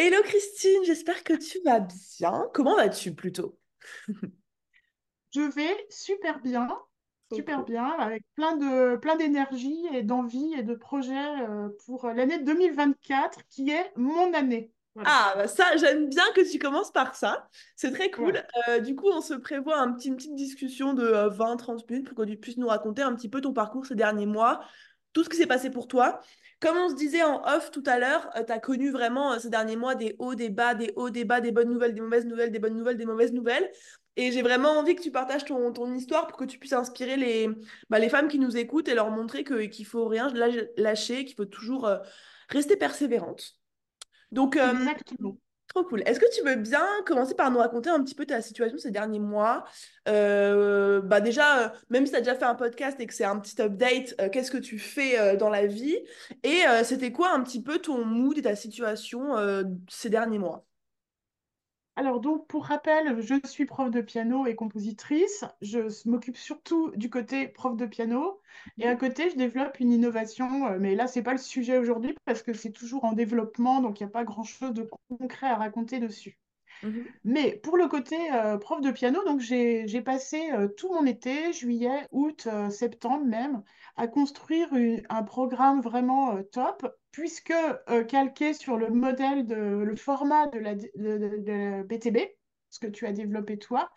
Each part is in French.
Hello Christine, j'espère que tu vas bien. Comment vas-tu plutôt? Je vais super bien, super bien, avec plein de, plein d'énergie et d'envie et de projets euh, pour l'année 2024 qui est mon année. Voilà. Ah, bah ça, j'aime bien que tu commences par ça. C'est très cool. Ouais. Euh, du coup, on se prévoit un petit, une petite discussion de euh, 20-30 minutes pour que tu puisses nous raconter un petit peu ton parcours ces derniers mois, tout ce qui s'est passé pour toi. Comme on se disait en off tout à l'heure, tu as connu vraiment euh, ces derniers mois des hauts, des bas, des hauts, des bas, des bonnes nouvelles, des mauvaises nouvelles, des bonnes nouvelles, des mauvaises nouvelles. Et j'ai vraiment envie que tu partages ton, histoire pour que tu puisses inspirer les, bah, les femmes qui nous écoutent et leur montrer qu'il faut rien lâ- lâcher, qu'il faut toujours euh, rester persévérante. Donc, euh. Trop cool. Est-ce que tu veux bien commencer par nous raconter un petit peu ta situation ces derniers mois? Euh, bah déjà, euh, même si tu as déjà fait un podcast et que c'est un petit update, euh, qu'est-ce que tu fais dans la vie? Et c'était quoi un petit peu ton mood et ta situation ces derniers mois? Alors donc, pour rappel, je suis prof de piano et compositrice. Je m'occupe surtout du côté prof de piano. Et à côté, je développe une innovation. euh, Mais là, c'est pas le sujet aujourd'hui parce que c'est toujours en développement, donc il n'y a pas grand-chose de concret à raconter dessus. Mhm. Mais pour le côté euh, prof de piano, donc j'ai passé euh, tout mon été, juillet, août, euh, septembre même, à construire une- un programme vraiment top, puisque euh, calqué sur le modèle de le format de la, de, de- de la BTB, ce que tu as développé toi,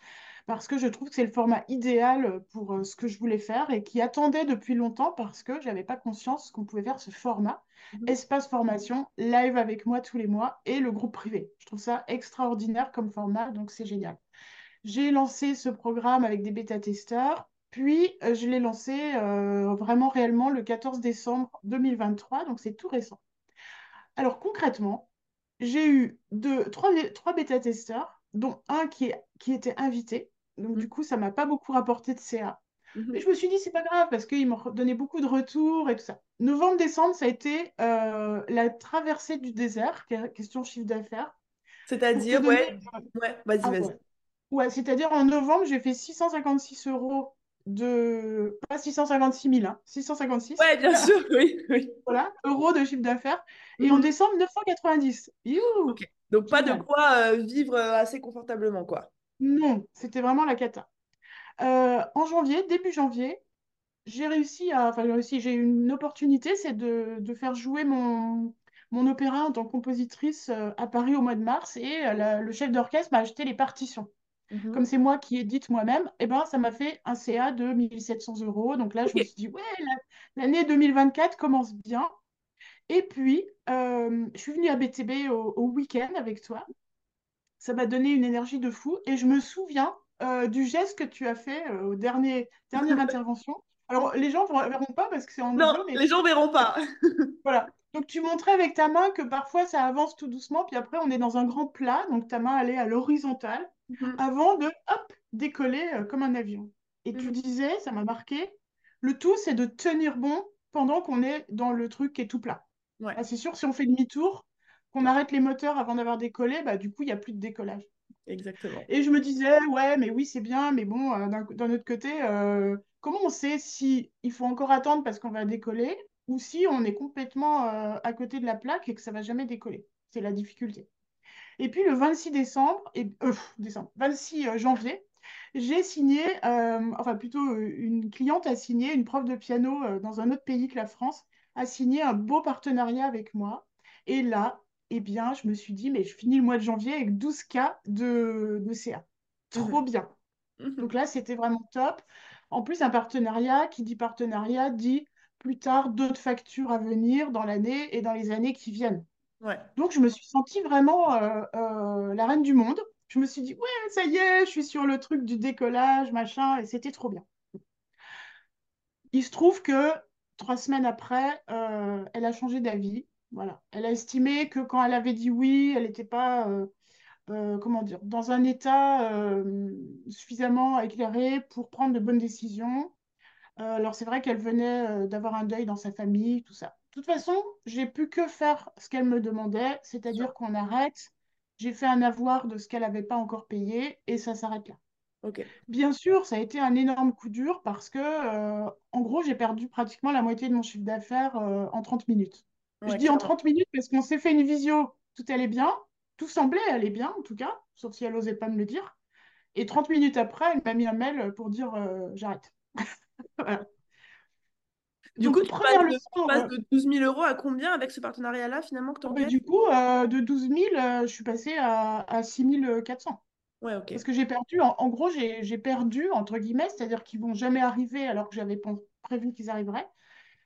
parce que je trouve que c'est le format idéal pour euh, ce que je voulais faire et qui attendait depuis longtemps parce que j'avais pas conscience qu'on pouvait faire ce format Mhm. espace formation, live avec moi tous les mois et le groupe privé. Je trouve ça extraordinaire comme format, donc c'est génial. J'ai lancé ce programme avec des bêta-testeurs, puis euh, je l'ai lancé euh, vraiment réellement le 14 décembre 2023, donc c'est tout récent. Alors concrètement, j'ai eu deux, trois, trois bêta-testeurs, dont un qui, est, qui était invité. Donc du coup, ça m'a pas beaucoup rapporté de CA. Mais Mhm. je me suis dit, c'est pas grave, parce qu'ils m'ont donné beaucoup de retours et tout ça. Novembre-décembre, ça a été euh, la traversée du désert, que- question chiffre d'affaires. C'est-à-dire, donner... ouais, ouais, vas-y, Ah vas-y. ouais. Ouais, c'est-à-dire en novembre, j'ai fait 656 euros de... Pas 656 000, hein, 656 Ouais, bien sûr, oui, oui. voilà, euros de chiffre d'affaires. Et en Mhm. décembre, 990. Ok. Youhou! Donc, pas de quoi euh, vivre euh, assez confortablement, quoi. Non, c'était vraiment la cata. Euh, en janvier, début janvier, j'ai réussi à, enfin j'ai réussi, j'ai eu une opportunité, c'est de, de faire jouer mon, mon opéra en tant que compositrice à Paris au mois de mars et la- le chef d'orchestre m'a acheté les partitions. Comme Mhm. c'est moi qui édite moi-même, eh ben, ça m'a fait un CA de 1700 euros. Donc là, je me suis dit, ouais, la- l'année 2024 commence bien. Et puis, euh, je suis venue à BTB au, au week-end avec toi. Ça m'a donné une énergie de fou. Et je me souviens euh, du geste que tu as fait euh, au dernier, dernière intervention. Alors, les gens ne verront pas parce que c'est en Non, audio, mais les gens verront pas. voilà. Donc, tu montrais avec ta main que parfois ça avance tout doucement, puis après, on est dans un grand plat. Donc, ta main allait à l'horizontale Mhm. avant de, hop, décoller euh, comme un avion. Et tu Mhm. disais, ça m'a marqué, le tout, c'est de tenir bon pendant qu'on est dans le truc qui est tout plat. Ouais, Ah, c'est sûr, si on fait demi-tour, qu'on arrête les moteurs avant d'avoir décollé, bah, du coup, il n'y a plus de décollage. exactement. Et je me disais, ouais, mais oui, c'est bien, mais bon, euh, d'un d'un autre côté, euh, comment on sait si il faut encore attendre parce qu'on va décoller ou si on est complètement euh, à côté de la plaque et que ça va jamais décoller? C'est la difficulté. Et puis le 26 décembre, et, euh, décembre, 26 janvier, j'ai signé, euh, enfin plutôt euh, une cliente a signé, une prof de piano euh, dans un autre pays que la France, a signé un beau partenariat avec moi. Et là, eh bien, je me suis dit, mais je finis le mois de janvier avec 12 cas de, de CA. Trop Mhm. bien. Donc Mhm. là, c'était vraiment top. En plus, un partenariat, qui dit partenariat, dit plus tard d'autres factures à venir dans l'année et dans les années qui viennent. Donc, je me suis sentie vraiment euh, euh, la reine du monde. Je me suis dit, ouais, ça y est, je suis sur le truc du décollage, machin, et c'était trop bien. Il se trouve que trois semaines après, euh, elle a changé d'avis. Elle a estimé que quand elle avait dit oui, elle n'était pas, comment dire, dans un état suffisamment éclairé pour prendre de bonnes décisions. Alors, c'est vrai qu'elle venait d'avoir un deuil dans sa famille, tout ça. De toute façon, j'ai pu que faire ce qu'elle me demandait, c'est-à-dire qu'on arrête. J'ai fait un avoir de ce qu'elle n'avait pas encore payé et ça s'arrête là. Ok. Bien sûr, ça a été un énorme coup dur parce que, euh, en gros, j'ai perdu pratiquement la moitié de mon chiffre d'affaires euh, en 30 minutes. Je dis en clairement. 30 minutes parce qu'on s'est fait une visio, tout allait bien. Tout semblait aller bien, en tout cas, sauf si elle n'osait pas me le dire. Et 30 minutes après, elle m'a mis un mail pour dire euh, j'arrête. Voilà. Du Donc, coup, tu passes de, tu passes euh, de 12 000 euros à combien avec ce partenariat-là, finalement, que tu encaisses? du coup, euh, de 12 000, euh, je suis passée à, à 6 400. Ouais, ok. Parce que j'ai perdu, en, en gros, j'ai perdu, entre guillemets, c'est-à-dire qu'ils vont jamais arriver alors que j'avais prévu qu'ils arriveraient.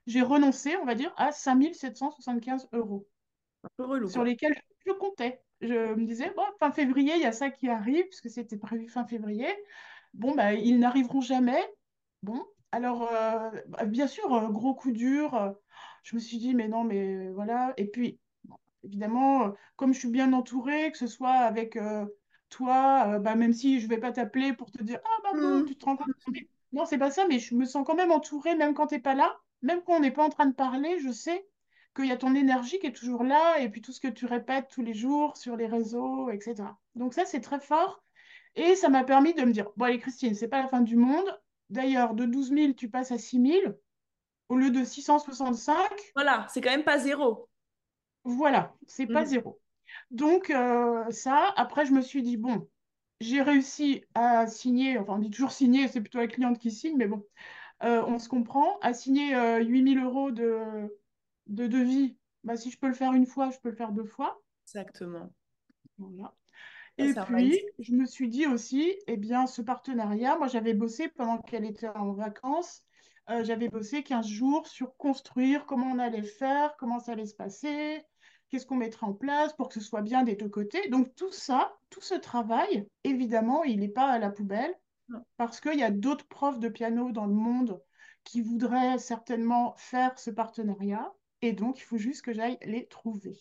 J'ai renoncé, on va dire, à 5 775 euros Un peu relou, sur quoi. lesquels je comptais. Je me disais, bon, fin février, il y a ça qui arrive, puisque c'était prévu fin février. Bon, bah, ils n'arriveront jamais. Bon, alors, euh, bien sûr, euh, gros coup dur. euh, je me suis dit, mais non, mais voilà. Et puis, évidemment, comme je suis bien entourée, que ce soit avec euh, toi, euh, bah, même si je vais pas t'appeler pour te dire, ah, bah, bon, Hmm. tu te rends compte. Non, c'est pas ça, mais je me sens quand même entourée, même quand t'es pas là, même quand on n'est pas en train de parler, je sais qu'il y a ton énergie qui est toujours là, et puis tout ce que tu répètes tous les jours sur les réseaux, etc. Donc ça, c'est très fort. Et ça m'a permis de me dire, bon allez Christine, c'est pas la fin du monde. D'ailleurs, de 12 000, tu passes à 6 000 au lieu de 665. Voilà, c'est quand même pas zéro. Voilà, c'est pas Mhm. zéro. Donc ça, après je me suis dit, bon, j'ai réussi à signer, enfin on dit toujours signer, c'est plutôt la cliente qui signe, mais bon, euh, on se comprend, à signer euh, 8 000 euros de, de devis. Bah, si je peux le faire une fois, je peux le faire deux fois. Exactement. Voilà. Et puis, je me suis dit aussi, eh bien, ce partenariat, moi j'avais bossé pendant qu'elle était en vacances, euh, j'avais bossé 15 jours sur construire comment on allait faire, comment ça allait se passer, qu'est-ce qu'on mettrait en place pour que ce soit bien des deux côtés. Donc tout ça, tout ce travail, évidemment, il n'est pas à la poubelle parce qu'il y a d'autres profs de piano dans le monde qui voudraient certainement faire ce partenariat et donc il faut juste que j'aille les trouver.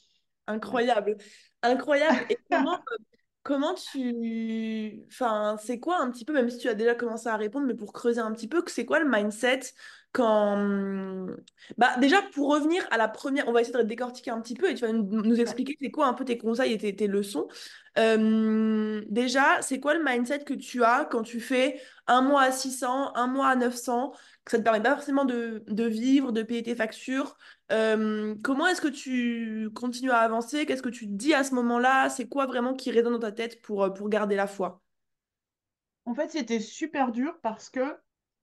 Incroyable. Incroyable. Et comment, comment tu... Enfin, c'est quoi un petit peu, même si tu as déjà commencé à répondre, mais pour creuser un petit peu, que c'est quoi le mindset quand... Bah, déjà, pour revenir à la première, on va essayer de décortiquer un petit peu et tu vas nous, expliquer c'est quoi un peu tes conseils et tes, tes leçons. Euh, déjà, c'est quoi le mindset que tu as quand tu fais un mois à 600, un mois à 900, que ça ne te permet pas forcément de, de vivre, de payer tes factures euh, comment est-ce que tu continues à avancer? Qu'est-ce que tu te dis à ce moment-là? C'est quoi vraiment qui résonne dans ta tête pour, euh, pour garder la foi? En fait, c'était super dur parce que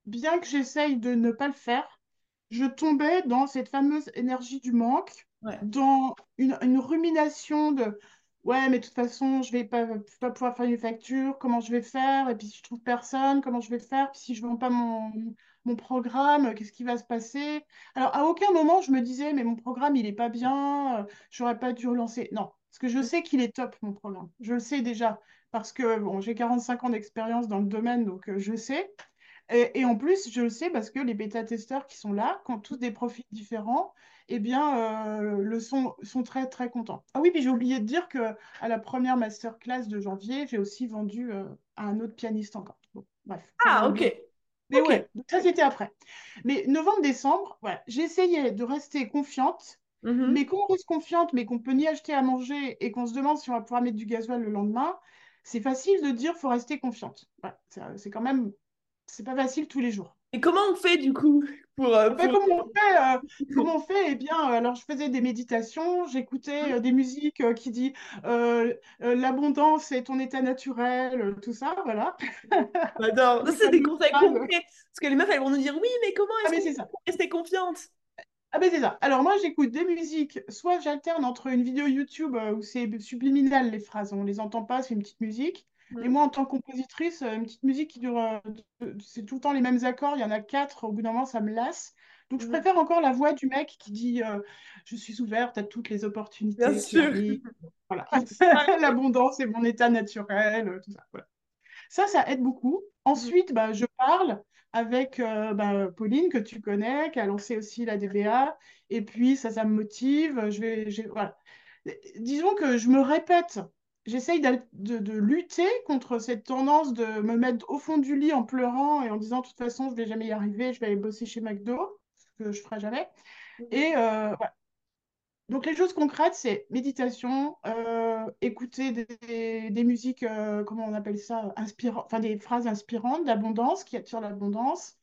bien que j'essaye de ne pas le faire, je tombais dans cette fameuse énergie du manque, Ouais. dans une, une rumination de ouais, mais de toute façon, je vais pas, pouvoir faire une facture, comment je vais faire? Et puis si je trouve personne, comment je vais faire? Puis si je vends pas mon, mon programme, qu'est-ce qui va se passer? Alors, à aucun moment, je me disais, mais mon programme, il est pas bien, euh, j'aurais pas dû relancer. Non, parce que je sais qu'il est top, mon programme. Je le sais déjà parce que bon, j'ai 45 ans d'expérience dans le domaine, donc euh, je sais. Et, et en plus, je le sais parce que les bêta-testeurs qui sont là, qui ont tous des profils différents, eh bien, euh, le sont, sont très, très contents. Ah oui, puis j'ai oublié de dire que à la première masterclass de janvier, j'ai aussi vendu euh, à un autre pianiste encore. Bon, bref, j'ai Ah, ok. Mais Ok. ouais, donc ça c'était après. Mais novembre-décembre, voilà, j'essayais de rester confiante. Mhm. Mais quand on reste confiante, mais qu'on peut ni acheter à manger et qu'on se demande si on va pouvoir mettre du gasoil le lendemain, c'est facile de dire faut rester confiante. C'est quand même, c'est pas facile tous les jours. Et comment on fait du coup pour, euh, Ah ben, pour... comment on fait, euh, comment on fait? Eh bien, euh, alors je faisais des méditations, j'écoutais euh, des musiques qui disent l'abondance est ton état naturel, tout ça, voilà. J'adore. C'est des conseils concrets. Parce que les meufs, elles vont nous dire, oui, mais comment Ah est-ce qu'on peut ça. rester confiante? Ah ben c'est ça. Alors moi j'écoute des musiques, soit j'alterne entre une vidéo YouTube où c'est subliminal les phrases, on les entend pas, c'est une petite musique. Et moi en tant que compositrice, euh, une petite musique qui dure, euh, c'est tout le temps les mêmes accords, il y en a quatre, au bout d'un moment ça me lasse. Donc je préfère encore la voix du mec qui dit euh, je suis ouverte à toutes les Bien opportunités qui sûr. Voilà. L'abondance est mon état naturel, tout ça. Voilà. Ça, ça aide beaucoup. Mhm. Ensuite, bah, je parle avec euh, bah, Pauline, que tu connais, qui a lancé aussi la DBA. Et puis, ça, ça me motive. Je vais, voilà. Disons que je me répète. J'essaye de, de lutter contre cette tendance de me mettre au fond du lit en pleurant et en disant, de toute façon, je vais jamais y arriver, je vais aller bosser chez McDo, ce que je ferai jamais. Mhm. Et euh, voilà. Donc les choses concrètes, c'est méditation, euh, écouter des, des musiques, euh, comment on appelle ça, inspirant, enfin des phrases inspirantes d'abondance qui attirent l'abondance,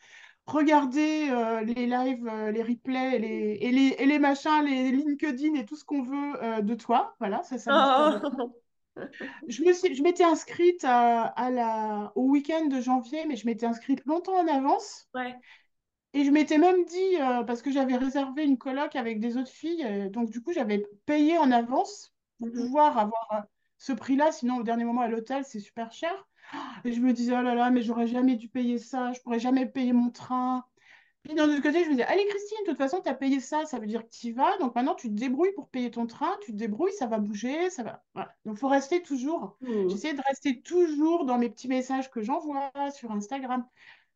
regarder les lives, les replays et les, et les, et les machins, les LinkedIn et tout ce qu'on veut de toi. Voilà, ça, ça. Oh. Je m'étais inscrite à, à la, au week-end de janvier, mais je m'étais inscrite longtemps en avance. Ouais. Et je m'étais même dit, euh, parce que j'avais réservé une coloc avec des autres filles, euh, donc du coup, j'avais payé en avance pour Mhm. pouvoir avoir euh, ce prix-là. Sinon, au dernier moment, à l'hôtel, c'est super cher. Et je me disais, oh là là, mais j'aurais jamais dû payer ça, je pourrais jamais payer mon train. Puis d'un autre côté, je me disais, allez Christine, de toute façon, tu as payé ça, ça veut dire que tu y vas. Donc maintenant, tu te débrouilles pour payer ton train, tu te débrouilles, ça va bouger, ça va. Voilà. Donc il faut rester toujours. Mhm. J'essayais de rester toujours dans mes petits messages que j'envoie sur Instagram.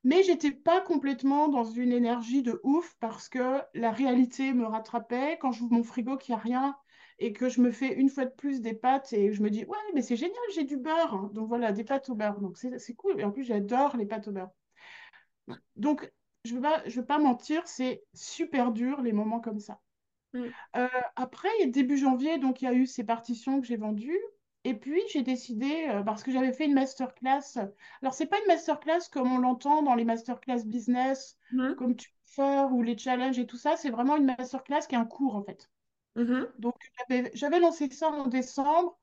Mais j'étais pas complètement dans une énergie de ouf parce que la réalité me rattrapait. Quand j'ouvre mon frigo qu'il n'y a rien et que je me fais une fois de plus des pâtes et je me dis, ouais, mais c'est génial, j'ai du beurre. Donc voilà, des pâtes au beurre. Donc c'est c'est cool. Et en plus, j'adore les pâtes au beurre. Donc, je ne veux pas, je veux pas mentir, c'est super dur les moments comme ça. Mhm. Euh, après, début janvier, donc il y a eu ces partitions que j'ai vendues. Et puis, j'ai décidé, euh, parce que j'avais fait une masterclass. Alors, c'est pas une masterclass comme on l'entend dans les masterclass business, Mhm. comme tu peux faire, ou les challenges et tout ça. C'est vraiment une masterclass qui est un cours, en fait. Mhm. Donc, j'avais lancé ça en décembre.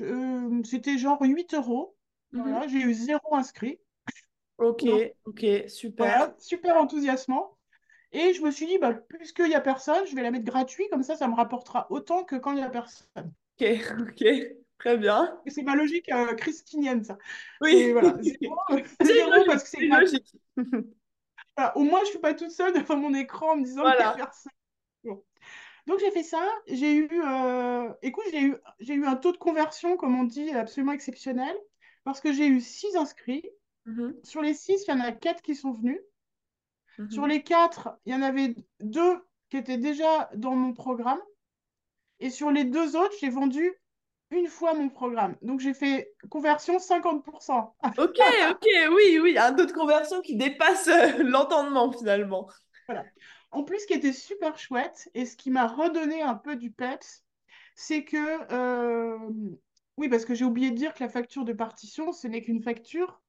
Euh, c'était genre 8 euros. Mhm. Voilà, j'ai eu zéro inscrit. Ok, Donc, ok, super. voilà, super enthousiasmant. Et je me suis dit, bah, puisqu'il n'y a personne, je vais la mettre gratuit, comme ça, ça me rapportera autant que quand il n'y a personne. Ok, ok, très bien. C'est ma logique euh, christinienne, ça. Oui, voilà, zéro, c'est zéro logique, parce que c'est logique. Voilà, au moins, je ne suis pas toute seule devant mon écran en me disant qu'il n'y a personne. Bon. Donc, j'ai fait ça. J'ai eu, euh, écoute, j'ai eu, j'ai eu un taux de conversion, comme on dit, absolument exceptionnel, parce que j'ai eu six inscrits. Mhm. Sur les six, il y en a quatre qui sont venus. Sur Mhm. les quatre, il y en avait deux qui étaient déjà dans mon programme. Et sur les deux autres, j'ai vendu une fois mon programme. Donc, j'ai fait conversion 50%. Ok, ok, oui, oui, un taux de conversion qui dépasse euh, l'entendement finalement. Voilà. En plus, ce qui était super chouette et ce qui m'a redonné un peu du peps, c'est que, euh, oui, parce que j'ai oublié de dire que la facture de partition, ce n'est qu'une facture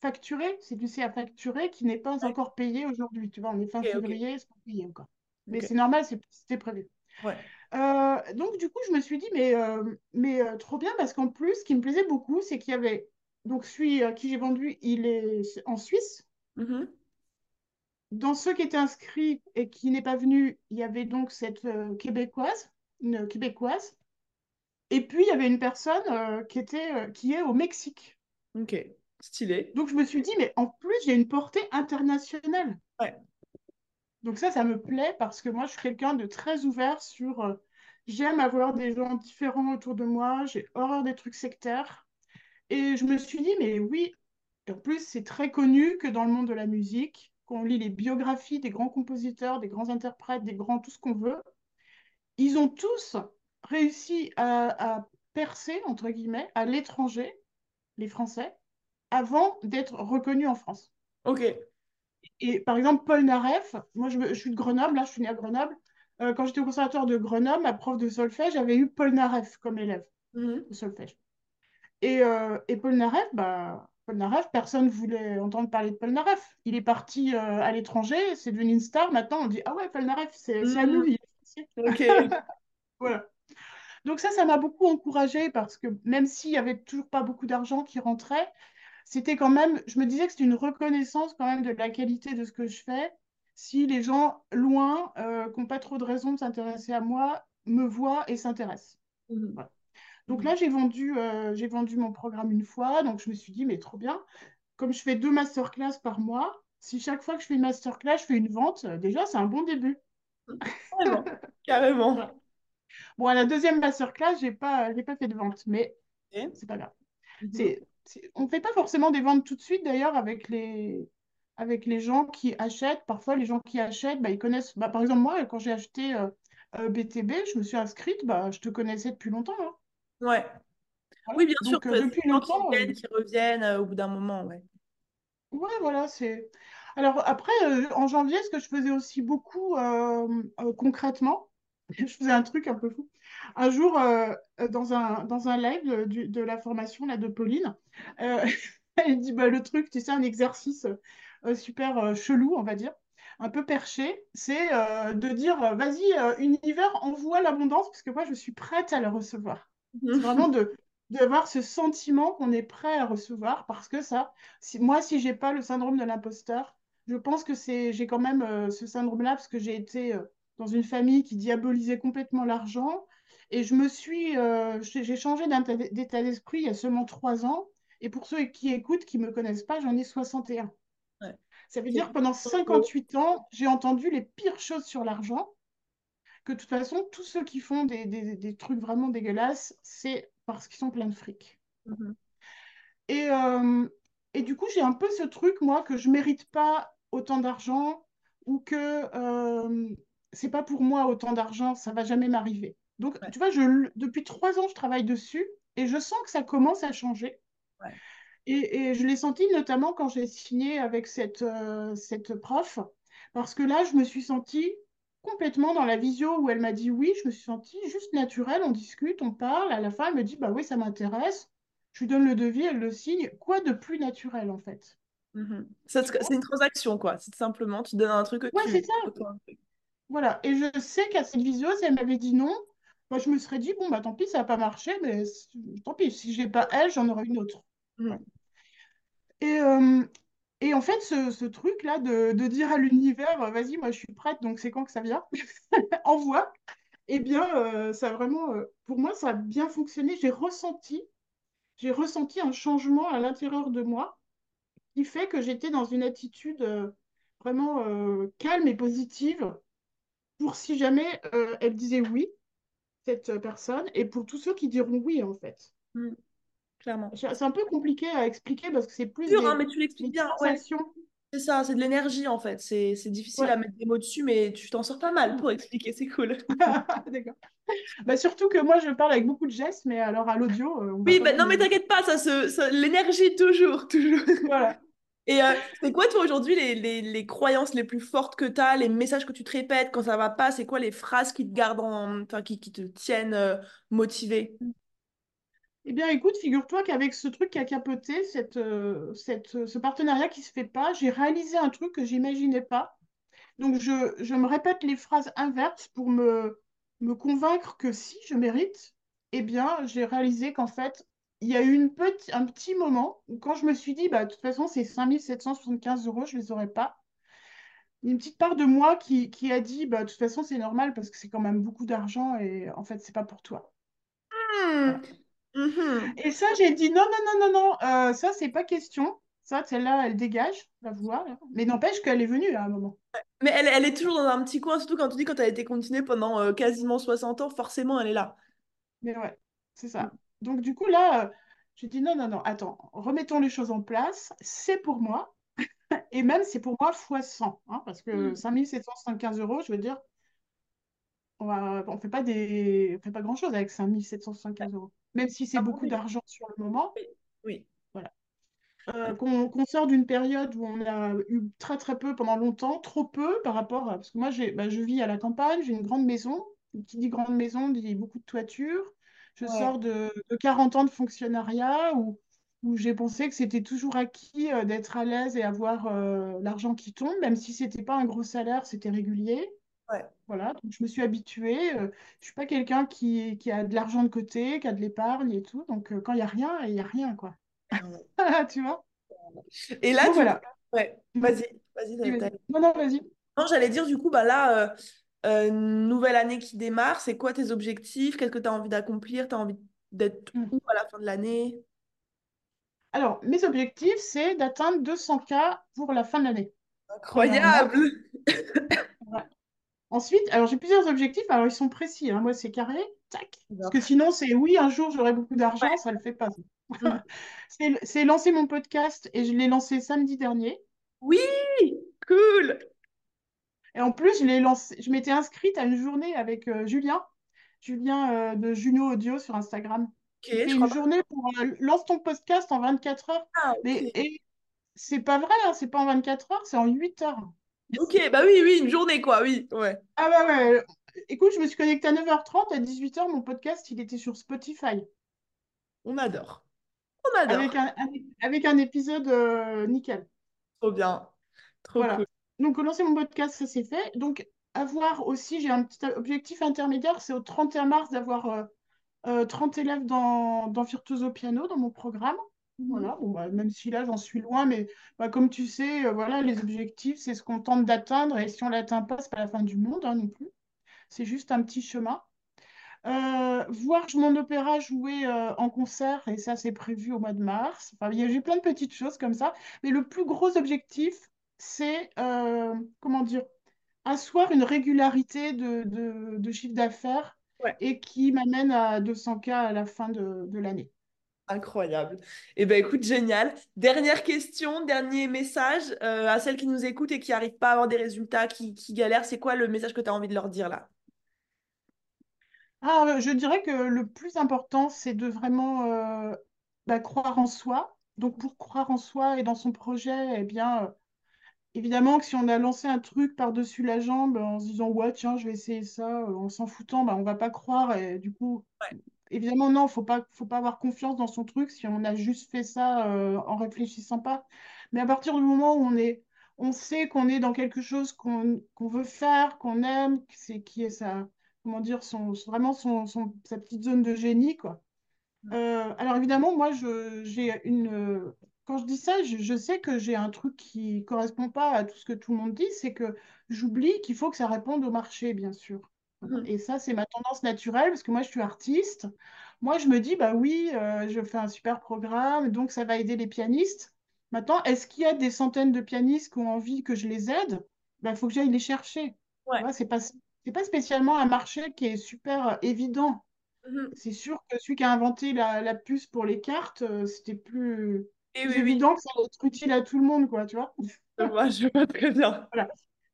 facturée, c'est du C à facturer qui n'est pas encore payé aujourd'hui. Tu vois, on est fin février, c'est pas payé encore. Mais c'est normal, c'était prévu. Ouais. Euh, donc, du coup, je me suis dit, mais, euh, mais euh, trop bien, parce qu'en plus, ce qui me plaisait beaucoup, c'est qu'il y avait. Donc, celui à qui j'ai vendu, il est en Suisse. Mhm. Dans ceux qui étaient inscrits et qui n'est pas venu, il y avait donc cette Québécoise, une Québécoise. Et puis, il y avait une personne qui était, qui est au Mexique. Ok, stylé. Donc, je me suis dit, mais en plus, j'ai une portée internationale. Ouais. Donc ça, ça me plaît parce que moi, je suis quelqu'un de très ouvert sur... euh, j'aime avoir des gens différents autour de moi, j'ai horreur des trucs sectaires. Et je me suis dit, mais oui, et en plus, c'est très connu que dans le monde de la musique, quand on lit les biographies des grands compositeurs, des grands interprètes, des grands tout ce qu'on veut, ils ont tous réussi à, à percer, entre guillemets, à l'étranger, les Français, avant d'être reconnus en France. Ok. Et par exemple, Paul Naref, moi je, je suis de Grenoble, là je suis née à Grenoble. Euh, quand j'étais au conservatoire de Grenoble, ma prof de solfège avait eu Paul Naref comme élève Mhm. de solfège. Et, euh, et Paul Naref, bah, Paul Naref, personne ne voulait entendre parler de Paul Naref. Il est parti euh, à l'étranger, c'est devenu une star. Maintenant, on dit Ah ouais, Paul Naref, c'est à nous, Mhm. il est. Voilà. Donc, ça, ça m'a beaucoup encouragée parce que même s'il n'y avait toujours pas beaucoup d'argent qui rentrait, c'était quand même, je me disais que c'était une reconnaissance quand même de la qualité de ce que je fais. Si les gens loin, euh, qui n'ont pas trop de raison de s'intéresser à moi, me voient et s'intéressent. Voilà. Donc là, j'ai vendu, euh, j'ai vendu mon programme une fois, donc je me suis dit, mais trop bien. Comme je fais deux masterclass par mois, si chaque fois que je fais une masterclass, je fais une vente, euh, déjà, c'est un bon début. Carrément. Bon, à la deuxième masterclass, j'ai pas, j'ai pas fait de vente, mais c'est pas grave. C'est- On ne fait pas forcément des ventes tout de suite, d'ailleurs, avec les, avec les gens qui achètent. Parfois, les gens qui achètent, bah, ils connaissent. Bah, par exemple, moi, quand j'ai acheté euh, euh, BTB, je me suis inscrite, bah, je te connaissais depuis longtemps. hein. Ouais. Voilà. Oui, bien sûr, Donc, euh, depuis qui longtemps, euh, viennent, qui reviennent euh, au bout d'un moment, ouais. ouais, voilà, c'est. Alors, après, euh, en janvier, ce que je faisais aussi beaucoup euh, euh, concrètement, je faisais un truc un peu fou. Un jour, euh, euh, dans un, dans un live euh, de la formation là, de Pauline, euh, elle dit bah, le truc, tu sais, un exercice euh, super chelou, on va dire, un peu perché, c'est de dire vas-y, univers, envoie l'abondance, parce que moi, je suis prête à le recevoir. C'est Mhm. vraiment de, d'avoir ce sentiment qu'on est prêt à recevoir parce que ça, si, moi, si j'ai pas le syndrome de l'imposteur, je pense que c'est, j'ai quand même ce syndrome-là parce que j'ai été dans une famille qui diabolisait complètement l'argent et je me suis, euh, j'ai changé d'état d'esprit il y a seulement trois ans. Et pour ceux qui écoutent, qui me connaissent pas, j'en ai 61. Ouais. Ça veut dire que pendant 58 ans, j'ai entendu les pires choses sur l'argent. Que de toute façon, tous ceux qui font des, des, des trucs vraiment dégueulasses, c'est parce qu'ils sont pleins de fric. Mhm. Et, euh, et du coup, j'ai un peu ce truc, moi, que je mérite pas autant d'argent ou que euh, c'est pas pour moi autant d'argent, ça va jamais m'arriver. Donc, Ouais. tu vois, je, depuis trois ans, je travaille dessus et je sens que ça commence à changer. Ouais. Et, et je l'ai senti notamment quand j'ai signé avec cette, euh, cette prof, parce que là, je me suis sentie complètement dans la visio où elle m'a dit oui, je me suis sentie juste naturelle, on discute, on parle, à la fin, elle me dit bah oui, ça m'intéresse, je lui donne le devis, elle le signe, quoi de plus naturel en fait? Tu C'est une transaction, quoi. C'est simplement, tu donnes un truc Ouais, c'est ça. Voilà. Et je sais qu'à cette visio, si elle m'avait dit non, moi, je me serais dit, bon, bah tant pis, ça n'a pas marché, mais tant pis, si j'ai pas elle, j'en aurai une autre. Ouais. Et, euh, et en fait, ce, ce truc-là de, de dire à l'univers, euh, vas-y, moi, je suis prête, donc c'est quand que ça vient? Envoie. Eh bien, euh, ça a vraiment, euh, pour moi, ça a bien fonctionné. J'ai ressenti, j'ai ressenti un changement à l'intérieur de moi qui fait que j'étais dans une attitude vraiment calme et positive pour si jamais euh, elle disait oui, cette personne, et pour tous ceux qui diront oui, en fait. Mhm. Clairement. C'est un peu compliqué à expliquer parce que c'est plus Dur, hein, mais tu l'expliques bien. Ouais, c'est ça, c'est de l'énergie, en fait. C'est difficile Ouais. à mettre des mots dessus, mais tu t'en sors pas mal pour expliquer, c'est cool. D'accord. Bah, surtout que moi, je parle avec beaucoup de gestes, mais alors à l'audio, euh, Oui, bah, non, mais t'inquiète pas, ça se, ça- l'énergie, toujours, toujours. Voilà. Et euh, c'est quoi, toi, aujourd'hui, les, les, les croyances les plus fortes que tu as, les messages que tu te répètes quand ça va pas? C'est quoi les phrases qui te gardent en... qui, qui te tiennent euh, motivé? Eh bien, écoute, figure-toi qu'avec ce truc qui a capoté, cette, euh, cette, ce partenariat qui se fait pas, j'ai réalisé un truc que j'imaginais pas. Donc, je, je me répète les phrases inverses pour me, me convaincre que si je mérite, eh bien, j'ai réalisé qu'en fait, il y a eu une petite, un petit moment où quand je me suis dit, bah, de toute façon, ces 5775 euros, je les aurais pas. Une petite part de moi qui, qui a dit, bah, de toute façon, c'est normal parce que c'est quand même beaucoup d'argent et en fait, c'est pas pour toi. Hmm, mhm. Et ça, j'ai dit, non, non, non, non, non, euh, ça, c'est pas question. Ça, celle-là, elle dégage, la voix. là. Mais n'empêche qu'elle est venue à un moment. Mais elle, elle est toujours dans un petit coin, surtout quand tu dis quand elle a été continuée pendant euh, quasiment 60 ans, forcément, elle est là. Mais ouais, c'est Hmm. ça. Donc, du coup, là, euh, j'ai dit, non, non, non, attends, remettons les choses en place. C'est pour moi. Et même, c'est pour moi fois 100. hein, parce que Hmm. 5775 euros, je veux dire, on on fait pas des, on fait pas grand-chose avec 5775 euros. Même si c'est Ah, beaucoup oui. d'argent sur le moment. Oui. Oui. Voilà. Euh, qu'on sort d'une période où on a eu très très peu pendant longtemps, trop peu par rapport à... Parce que moi, bah, je vis à la campagne, j'ai une grande maison. Qui dit grande maison dit beaucoup de toiture. Je Ouais. sors de, de 40 ans de fonctionnariat où, où j'ai pensé que c'était toujours acquis euh, d'être à l'aise et avoir euh, l'argent qui tombe, même si c'était pas un gros salaire, c'était régulier. Ouais. Voilà, donc je me suis habituée. euh, je suis pas quelqu'un qui, qui a de l'argent de côté, qui a de l'épargne et tout. Donc quand il y a rien, il y a rien, quoi. Tu vois? Et là, Donc coup, voilà. ouais, vas-y, vas-y, Non, non, vas-y. Non, j'allais dire, du coup, bah là, euh, nouvelle année qui démarre, c'est quoi tes objectifs? Qu'est-ce que tu as envie d'accomplir? Tu as envie d'être Mm. où à la fin de l'année? Alors, mes objectifs, c'est d'atteindre 200 k pour la fin de l'année. Incroyable! Voilà. Ensuite, alors j'ai plusieurs objectifs. Alors, ils sont précis. hein. Moi, c'est carré. Tac. Parce que sinon, c'est oui, un jour, j'aurai beaucoup d'argent. Ouais. Ça le fait pas. C'est c'est lancer mon podcast et je l'ai lancé samedi dernier. Oui! Cool! Et en plus, je l'ai lancé, je m'étais inscrite à une journée avec euh, Julien, Julien euh, de Juno Audio sur Instagram. Je une crois pas. journée pour euh, lance ton podcast en 24 heures. Ah, et c'est pas vrai, hein, c'est pas en 24 heures, c'est en 8 heures. Ok, bah oui, oui, une journée, quoi, oui, ouais. Ah bah ouais. Écoute, je me suis connectée à 9h30, à 18h, mon podcast, il était sur Spotify. On adore. On adore. un- avec un épisode euh, nickel. Trop bien. Trop cool. Donc, lancer mon podcast, ça c'est fait. Donc, avoir aussi, j'ai un petit objectif intermédiaire, c'est au 31 mars d'avoir euh, euh, 30 élèves dans, dans Virtuoso Piano, dans mon programme. Mhm. Voilà, bon, bah, même si là, j'en suis loin, mais bah, comme tu sais, euh, voilà, les objectifs, c'est ce qu'on tente d'atteindre. Et si on ne l'atteint pas, c'est pas la fin du monde hein, non plus. C'est juste un petit chemin. Euh, voir mon opéra jouer euh, en concert, et ça, c'est prévu au mois de mars. Enfin, il y a j'ai plein de petites choses comme ça. Mais le plus gros objectif, c'est, euh, comment dire, asseoir une régularité de, de, de chiffre d'affaires Ouais. et qui m'amène à 200K à la fin de, de l'année. Incroyable. Eh ben écoute, génial. Dernière question, dernier message euh, à celles qui nous écoutent et qui n'arrivent pas à avoir des résultats, qui, qui galèrent. C'est quoi le message que tu as envie de leur dire là? Ah, je dirais que le plus important, c'est de vraiment euh, bah, croire en soi. Donc, pour croire en soi et dans son projet, eh bien, évidemment que si on a lancé un truc par-dessus la jambe en se disant, ouais, tiens, je vais essayer ça, euh, en s'en foutant, bah, on va pas croire. Et du coup, évidemment, non, faut pas, faut pas avoir confiance dans son truc si on a juste fait ça euh, en réfléchissant pas. Mais à partir du moment où on est, on sait qu'on est dans quelque chose qu'on qu'on veut faire, qu'on aime, c'est qui est sa, comment dire, son, vraiment son, son- sa petite zone de génie, quoi. Euh, alors évidemment, moi, j'ai une, quand je dis ça, je, je sais que j'ai un truc qui correspond pas à tout ce que tout le monde dit, c'est que j'oublie qu'il faut que ça réponde au marché, bien sûr. Mhm. Et ça, c'est ma tendance naturelle, parce que moi, je suis artiste. Moi, je me dis, bah oui, euh, je fais un super programme, donc ça va aider les pianistes. Maintenant, est-ce qu'il y a des centaines de pianistes qui ont envie que je les aide? Il faut que j'aille les chercher. Ouais. c'est pas, spécialement un marché qui est super euh, évident. Mhm. C'est sûr que celui qui a inventé la, la puce pour les cartes, euh, c'était plus, Et oui, évident que ça allait être utile à tout le monde, quoi, tu vois. je vois, je vois très bien. Voilà.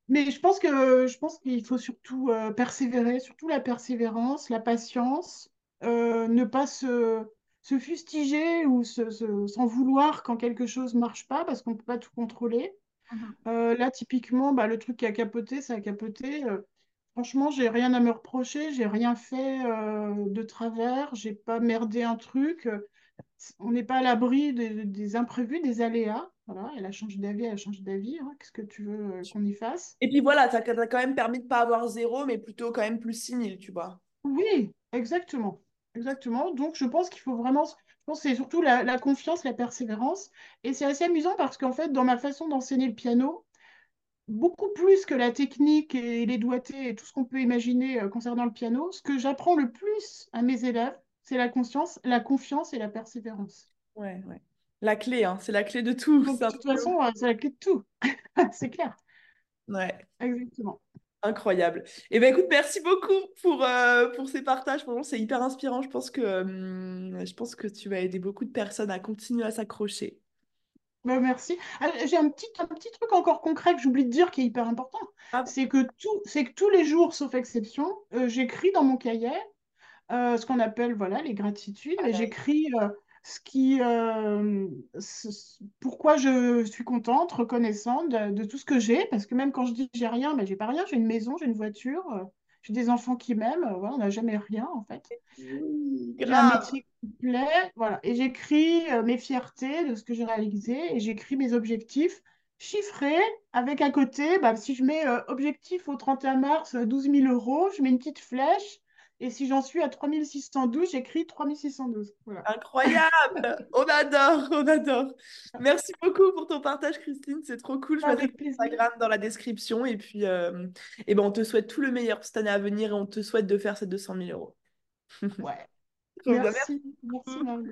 Mais je pense que je pense qu'il faut surtout euh, persévérer, surtout la persévérance, la patience, euh, ne pas se, se fustiger ou se, se- s'en vouloir quand quelque chose marche pas, parce qu'on ne peut pas tout contrôler. Mhm. Euh, là, typiquement, bah, le truc qui a capoté, ça a capoté. Euh, franchement, j'ai rien à me reprocher, j'ai rien fait euh, de travers, j'ai pas merdé un truc. On n'est pas à l'abri des, des imprévus, des aléas. Voilà, elle a changé d'avis, elle a changé d'avis. hein. Qu'est-ce que tu veux euh, qu'on y fasse? Et puis voilà, ça t'a quand même permis de pas avoir zéro, mais plutôt quand même plus six mille tu vois. Oui, exactement. Exactement. Donc, je pense qu'il faut vraiment. Je pense que c'est surtout la, la confiance, la persévérance. Et c'est assez amusant parce qu'en fait, dans ma façon d'enseigner le piano, beaucoup plus que la technique et les doigtés et tout ce qu'on peut imaginer euh, concernant le piano, ce que j'apprends le plus à mes élèves, c'est la conscience, la confiance et la persévérance. Ouais, ouais. La clé, hein, c'est la clé de tout. Donc, de toute façon, euh, c'est la clé de tout. C'est clair. Ouais, Exactement. incroyable. Et ben écoute, merci beaucoup pour, euh, pour ces partages. C'est hyper inspirant. Je pense que, hum, je pense que tu vas aider beaucoup de personnes à continuer à s'accrocher. Bah, merci. Ah, J'ai un petit, un petit truc encore concret que j'oublie de dire qui est hyper important. Ah, C'est que, tout, que tous les jours, sauf exception, euh, j'écris dans mon cahier ce qu'on appelle voilà, les gratitudes, et pareil. j'écris euh, ce qui, euh, ce- pourquoi je suis contente, reconnaissante de, de tout ce que j'ai, parce que même quand je dis j'ai rien, mais j'ai pas rien, j'ai une maison, j'ai une voiture, euh, j'ai des enfants qui m'aiment, euh, voilà, on n'a jamais rien en fait. Oui, J'ai un grave. métier qui me plaît, voilà, et j'écris euh, mes fiertés de ce que j'ai réalisé, et j'écris mes objectifs chiffrés, avec à côté, bah, si je mets euh, objectif au 31 mars, euh, 12 000 euros, je mets une petite flèche, et si j'en suis à 3612, j'écris 3612. Voilà. Incroyable. On adore, on adore. Merci beaucoup pour ton partage, Christine. C'est trop cool. Je mettrai. Instagram dans la description. Et puis, euh, eh ben, on te souhaite tout le meilleur pour cette année à venir et on te souhaite de faire ces deux cent mille euros. Ouais. Bien. Merci Merci. Merci.